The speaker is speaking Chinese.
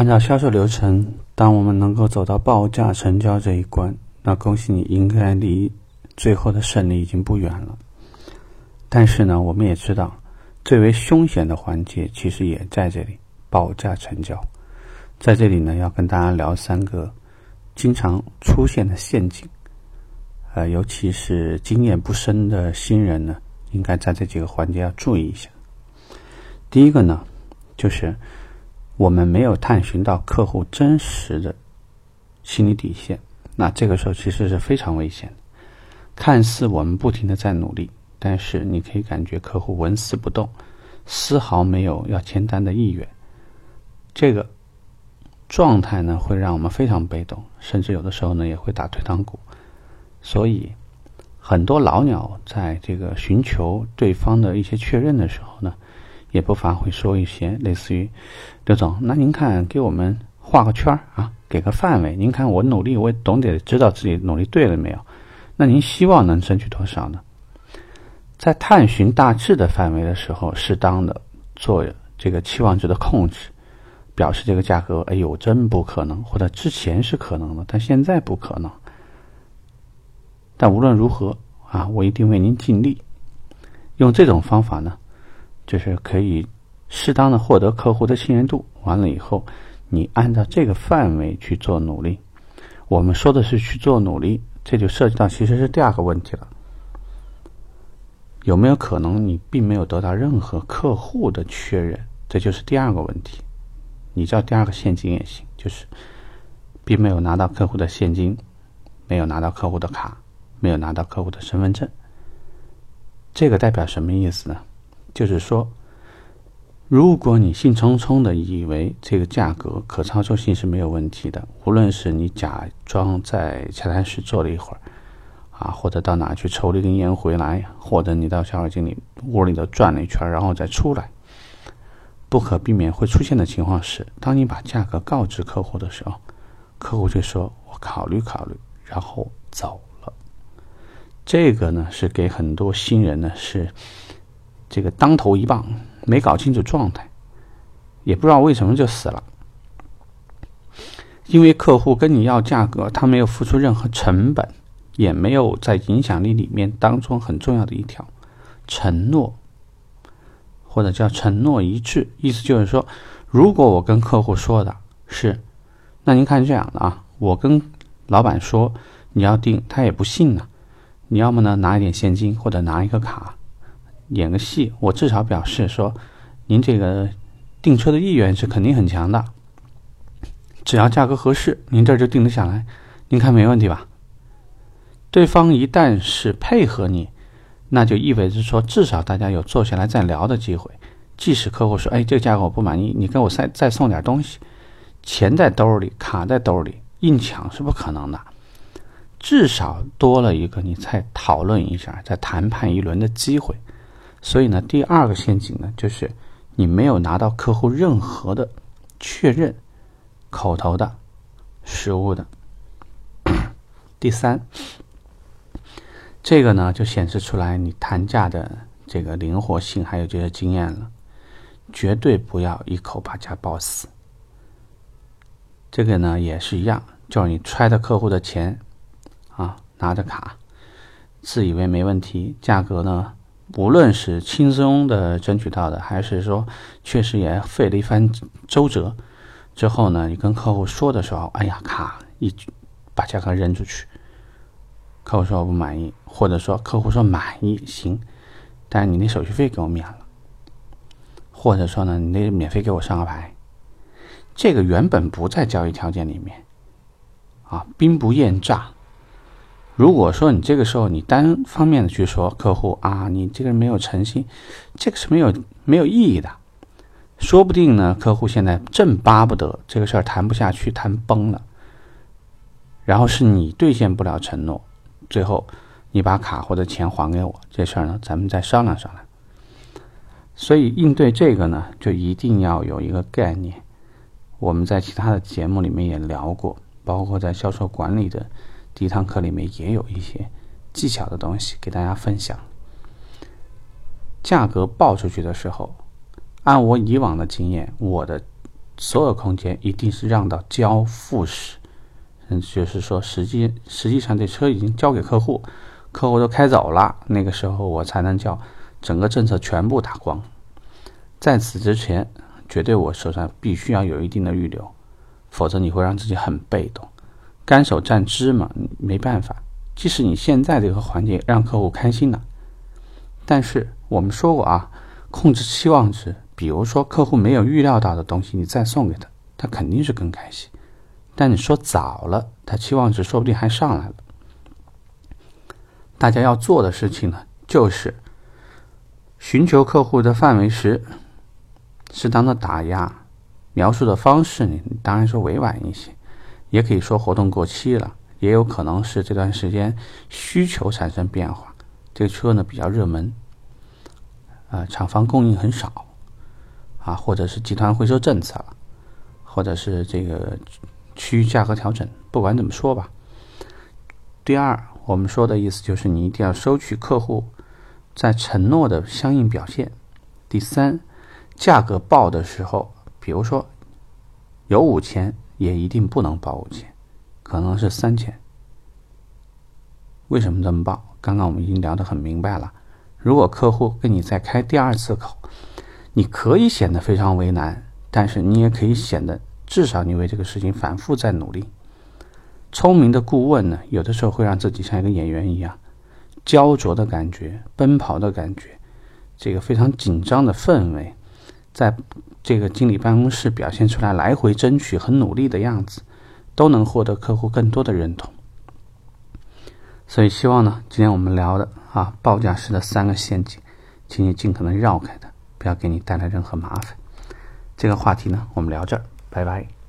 按照销售流程，当我们能够走到报价成交这一关，那恭喜你，应该离最后的胜利已经不远了。但是呢，我们也知道，最为凶险的环节其实也在这里——报价成交。在这里呢，要跟大家聊三个经常出现的陷阱，呃，尤其是经验不深的新人呢，应该在这几个环节要注意一下。第一个呢，就是我们没有探寻到客户真实的心理底线，那这个时候其实是非常危险的。看似我们不停的在努力，但是你可以感觉客户纹丝不动，丝毫没有要签单的意愿。这个。状态呢，会让我们非常被动，甚至有的时候呢，也会打退堂鼓。所以，很多老鸟在这个寻求对方的一些确认的时候呢，也不乏会说一些类似于：“刘总，那您看给我们画个圈儿啊，给个范围。您看我努力，我总得知道自己努力对了没有？那您希望能争取多少呢？”在探寻大致的范围的时候，适当的做这个期望值的控制。表示这个价格，哎呦，真不可能，或者之前是可能的，但现在不可能。但无论如何啊，我一定为您尽力。用这种方法呢，就是可以适当的获得客户的信任度。完了以后，你按照这个范围去做努力。我们说的是去做努力，这就涉及到其实是第二个问题了。有没有可能你并没有得到任何客户的确认？这就是第二个问题。你叫第二个陷阱也行，就是并没有拿到客户的现金，没有拿到客户的卡，没有拿到客户的身份证。这个代表什么意思呢？就是说，如果你兴冲冲的以为这个价格可操作性是没有问题的，无论是你假装在洽谈室坐了一会儿，啊，或者到哪去抽了一根烟回来，或者你到销售经理屋里头转了一圈，然后再出来。不可避免会出现的情况是，当你把价格告知客户的时候，客户就说“我考虑考虑”，然后走了。这个呢，是给很多新人呢是这个当头一棒，没搞清楚状态，也不知道为什么就死了。因为客户跟你要价格，他没有付出任何成本，也没有在影响力里面当中很重要的一条承诺。或者叫承诺一致，意思就是说，如果我跟客户说的是，那您看这样的啊，我跟老板说你要定，他也不信呢。你要么呢拿一点现金，或者拿一个卡，演个戏，我至少表示说，您这个订车的意愿是肯定很强的。只要价格合适，您这就定得下来，您看没问题吧？对方一旦是配合你。那就意味着说，至少大家有坐下来再聊的机会。即使客户说：“哎，这个价格我不满意，你给我再再送点东西，钱在兜里，卡在兜里，硬抢是不可能的。至少多了一个你再讨论一下、再谈判一轮的机会。所以呢，第二个陷阱呢，就是你没有拿到客户任何的确认，口头的、实物的。第三。这个呢，就显示出来你谈价的这个灵活性，还有这些经验了。绝对不要一口把价报死。这个呢也是一样，就是你揣着客户的钱，啊，拿着卡，自以为没问题，价格呢，无论是轻松的争取到的，还是说确实也费了一番周折，之后呢，你跟客户说的时候，哎呀，卡一把价格扔出去。客户说我不满意，或者说客户说满意行，但你那手续费给我免了，或者说呢，你那免费给我上个牌，这个原本不在交易条件里面，啊，兵不厌诈。如果说你这个时候你单方面的去说客户啊，你这个人没有诚信，这个是没有没有意义的。说不定呢，客户现在正巴不得这个事儿谈不下去，谈崩了，然后是你兑现不了承诺。最后，你把卡或者钱还给我，这事儿呢，咱们再商量商量。所以应对这个呢，就一定要有一个概念。我们在其他的节目里面也聊过，包括在销售管理的第一堂课里面也有一些技巧的东西给大家分享。价格报出去的时候，按我以往的经验，我的所有空间一定是让到交付时，嗯，就是说实际实际上这车已经交给客户，客户都开走了，那个时候我才能叫整个政策全部打光。在此之前，绝对我手上必须要有一定的预留，否则你会让自己很被动，干手蘸芝麻，没办法。即使你现在这个环境让客户开心了，但是我们说过啊，控制期望值。比如说，客户没有预料到的东西，你再送给他，他肯定是更开心。但你说早了，他期望值说不定还上来了。大家要做的事情呢，就是寻求客户的范围时，适当的打压，描述的方式呢，当然说委婉一些，也可以说活动过期了，也有可能是这段时间需求产生变化，这个车呢比较热门，啊，厂房供应很少。啊，或者是集团回收政策了，或者是这个区域价格调整，不管怎么说吧。第二，我们说的意思就是你一定要收取客户在承诺的相应表现。第三，价格报的时候，比如说有五千，也一定不能报五千，可能是三千。为什么这么报？刚刚我们已经聊得很明白了。如果客户跟你再开第二次口，你可以显得非常为难，但是你也可以显得至少你为这个事情反复在努力。聪明的顾问呢，有的时候会让自己像一个演员一样，焦灼的感觉、奔跑的感觉，这个非常紧张的氛围，在这个经理办公室表现出来，来回争取、很努力的样子，都能获得客户更多的认同。所以，希望呢，今天我们聊的啊，报价时的三个陷阱，请你尽可能绕开它。不要给你带来任何麻烦。这个话题呢，我们聊这儿，拜拜。